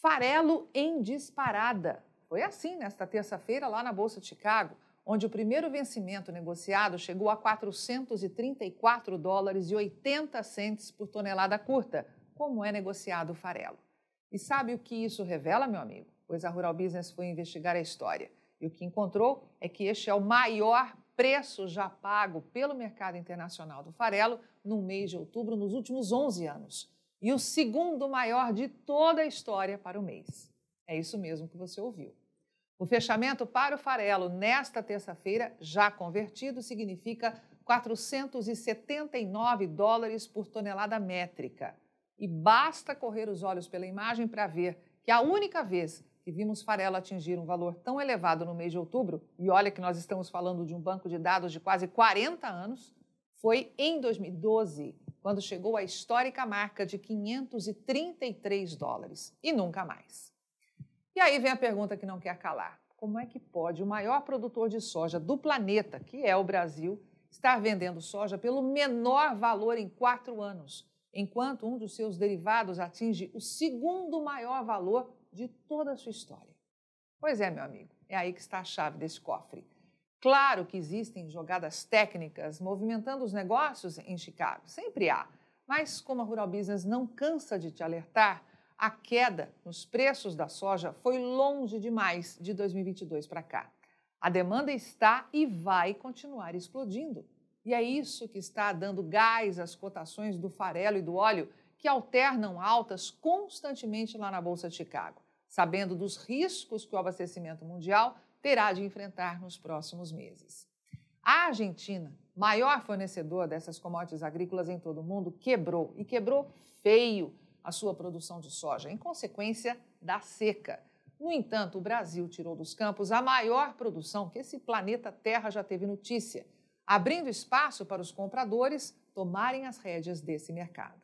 Farelo em disparada. Foi assim nesta terça-feira lá na Bolsa de Chicago, onde o primeiro vencimento negociado chegou a 434 dólares e 80 centes por tonelada curta, como é negociado o farelo. E sabe o que isso revela, meu amigo? Pois a Rural Business foi investigar a história. E o que encontrou é que este é o maior preço já pago pelo mercado internacional do farelo no mês de outubro nos últimos 11 anos e o segundo maior de toda a história para o mês. É isso mesmo que você ouviu. O fechamento para o farelo nesta terça-feira, já convertido, significa 479 dólares por tonelada métrica. E basta correr os olhos pela imagem para ver que a única vez que vimos farelo atingir um valor tão elevado no mês de outubro, e olha que nós estamos falando de um banco de dados de quase 40 anos, foi em 2012, quando chegou à histórica marca de 533 dólares e nunca mais. E aí vem a pergunta que não quer calar: como é que pode o maior produtor de soja do planeta, que é o Brasil, estar vendendo soja pelo menor valor em quatro anos, enquanto um dos seus derivados atinge o segundo maior valor de toda a sua história? Pois é, meu amigo, é aí que está a chave desse cofre. Claro que existem jogadas técnicas movimentando os negócios em Chicago, sempre há. Mas como a Rural Business não cansa de te alertar, a queda nos preços da soja foi longe demais de 2022 para cá. A demanda está e vai continuar explodindo. E é isso que está dando gás às cotações do farelo e do óleo, que alternam altas constantemente lá na Bolsa de Chicago, sabendo dos riscos que o abastecimento mundial terá de enfrentar nos próximos meses. A Argentina, maior fornecedor dessas commodities agrícolas em todo o mundo, quebrou e quebrou feio a sua produção de soja, em consequência da seca. No entanto, o Brasil tirou dos campos a maior produção que esse planeta Terra já teve notícia, abrindo espaço para os compradores tomarem as rédeas desse mercado.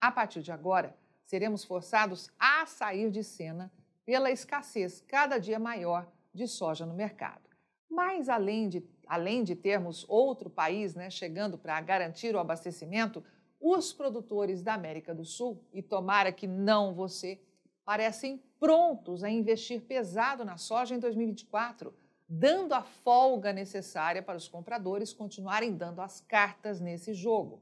A partir de agora, seremos forçados a sair de cena pela escassez cada dia maior de soja no mercado. Mas além de, além de termos outro país né, chegando para garantir o abastecimento, os produtores da América do Sul, e tomara que não você, parecem prontos a investir pesado na soja em 2024, dando a folga necessária para os compradores continuarem dando as cartas nesse jogo.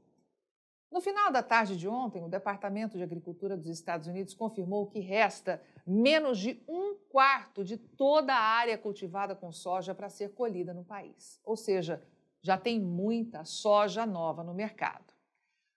No final da tarde de ontem, o Departamento de Agricultura dos Estados Unidos confirmou que resta menos de um quarto de toda a área cultivada com soja para ser colhida no país. Ou seja, já tem muita soja nova no mercado.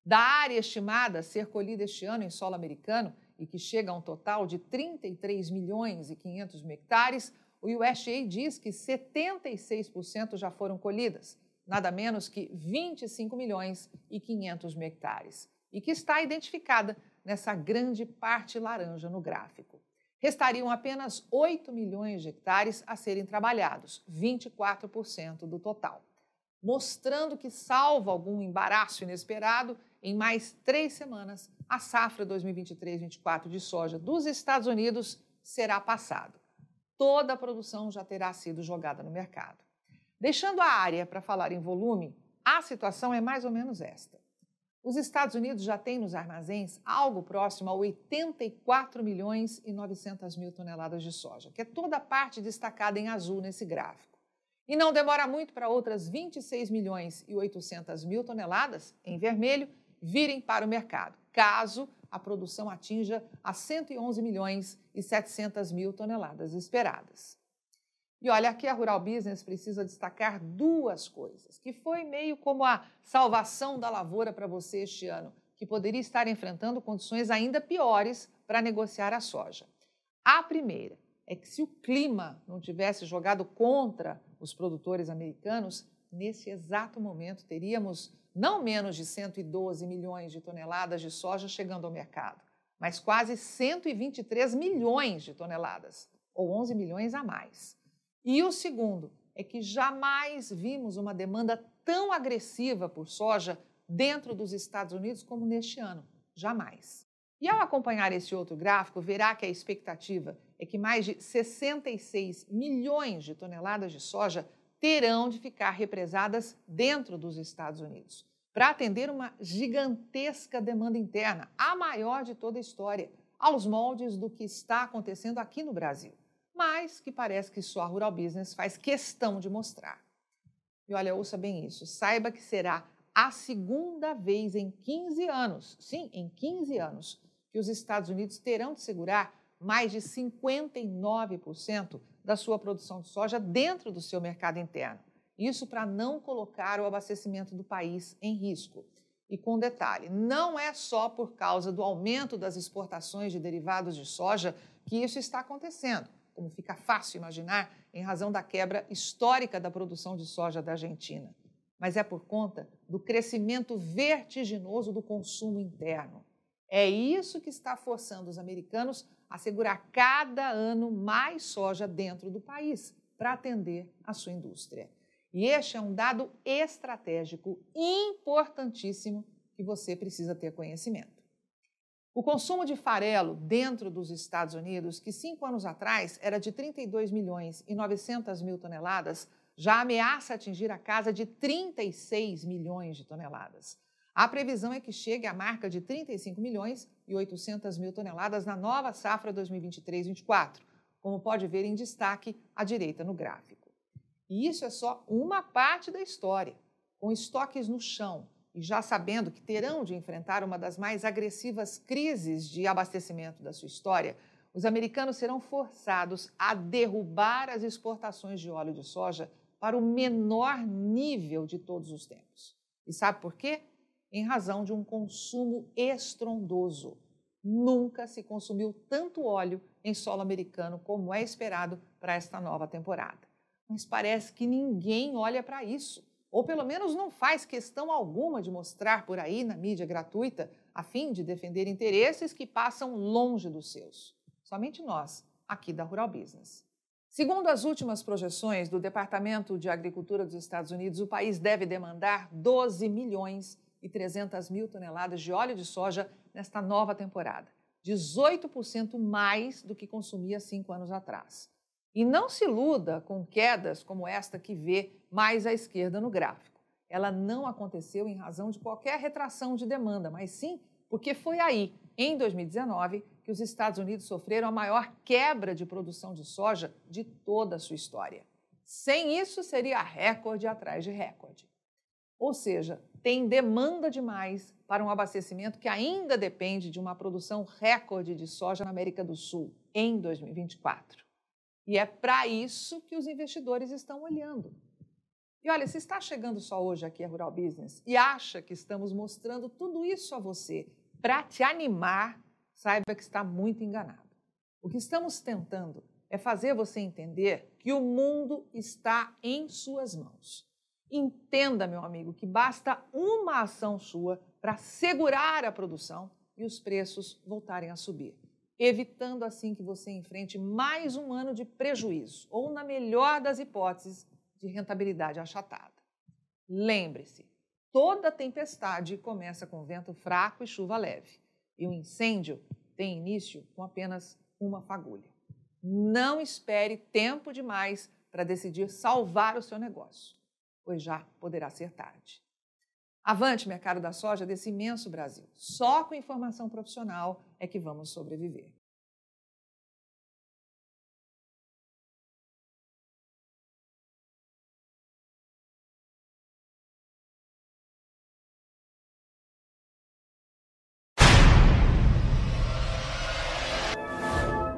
Da área estimada a ser colhida este ano em solo americano, e que chega a um total de 33 milhões e 500 mil hectares, o USDA diz que 76% já foram colhidas, nada menos que 25 milhões e 500 mil hectares, e que está identificada nessa grande parte laranja no gráfico. Restariam apenas 8 milhões de hectares a serem trabalhados, 24% do total, mostrando que, salvo algum embaraço inesperado, em mais três semanas, a safra 2023-24 de soja dos Estados Unidos será passada. Toda a produção já terá sido jogada no mercado. Deixando a área para falar em volume, a situação é mais ou menos esta. Os Estados Unidos já têm nos armazéns algo próximo a 84 milhões e 900 mil toneladas de soja, que é toda a parte destacada em azul nesse gráfico. E não demora muito para outras 26 milhões e 800 mil toneladas, em vermelho, virem para o mercado, caso a produção atinja as 111 milhões e 700 mil toneladas esperadas. E olha, aqui a Rural Business precisa destacar duas coisas, que foi meio como a salvação da lavoura para você este ano, que poderia estar enfrentando condições ainda piores para negociar a soja. A primeira é que se o clima não tivesse jogado contra os produtores americanos, nesse exato momento teríamos não menos de 112 milhões de toneladas de soja chegando ao mercado, mas quase 123 milhões de toneladas, ou 11 milhões a mais. E o segundo é que jamais vimos uma demanda tão agressiva por soja dentro dos Estados Unidos como neste ano. Jamais. E ao acompanhar esse outro gráfico, verá que a expectativa é que mais de 66 milhões de toneladas de soja terão de ficar represadas dentro dos Estados Unidos. para atender uma gigantesca demanda interna, a maior de toda a história, aos moldes do que está acontecendo aqui no Brasil, mas que parece que só a Rural Business faz questão de mostrar. E olha, ouça bem isso, saiba que será a segunda vez em 15 anos, sim, em 15 anos, que os Estados Unidos terão de segurar mais de 59% da sua produção de soja dentro do seu mercado interno. Isso para não colocar o abastecimento do país em risco. E com detalhe, não é só por causa do aumento das exportações de derivados de soja que isso está acontecendo, como fica fácil imaginar, em razão da quebra histórica da produção de soja da Argentina. Mas é por conta do crescimento vertiginoso do consumo interno. É isso que está forçando os americanos a segurar cada ano mais soja dentro do país para atender a sua indústria. E este é um dado estratégico importantíssimo que você precisa ter conhecimento. O consumo de farelo dentro dos Estados Unidos, que cinco anos atrás era de 32 milhões e 900 mil toneladas, já ameaça atingir a casa de 36 milhões de toneladas. A previsão é que chegue à marca de 35 milhões e 800 mil toneladas na nova safra 2023-24, como pode ver em destaque à direita no gráfico. E isso é só uma parte da história. Com estoques no chão e já sabendo que terão de enfrentar uma das mais agressivas crises de abastecimento da sua história, os americanos serão forçados a derrubar as exportações de óleo de soja para o menor nível de todos os tempos. E sabe por quê? em razão de um consumo estrondoso. Nunca se consumiu tanto óleo em solo americano como é esperado para esta nova temporada. Mas parece que ninguém olha para isso, ou pelo menos não faz questão alguma de mostrar por aí na mídia gratuita, a fim de defender interesses que passam longe dos seus. Somente nós, aqui da Rural Business. Segundo as últimas projeções do Departamento de Agricultura dos Estados Unidos, o país deve demandar 12 milhões e 300 mil toneladas de óleo de soja nesta nova temporada, 18% mais do que consumia cinco anos atrás. E não se iluda com quedas como esta que vê mais à esquerda no gráfico. Ela não aconteceu em razão de qualquer retração de demanda, mas sim porque foi aí, em 2019, que os Estados Unidos sofreram a maior quebra de produção de soja de toda a sua história. Sem isso, seria recorde atrás de recorde. Ou seja, tem demanda demais para um abastecimento que ainda depende de uma produção recorde de soja na América do Sul em 2024. E é para isso que os investidores estão olhando. E olha, se está chegando só hoje aqui a Rural Business e acha que estamos mostrando tudo isso a você para te animar, saiba que está muito enganado. O que estamos tentando é fazer você entender que o mundo está em suas mãos Entenda, meu amigo, que basta uma ação sua para segurar a produção e os preços voltarem a subir, evitando assim que você enfrente mais um ano de prejuízo ou, na melhor das hipóteses, de rentabilidade achatada. Lembre-se, toda tempestade começa com vento fraco e chuva leve, e o incêndio tem início com apenas uma fagulha. Não espere tempo demais para decidir salvar o seu negócio pois já poderá ser tarde. Avante, mercado da soja desse imenso Brasil. Só com informação profissional é que vamos sobreviver.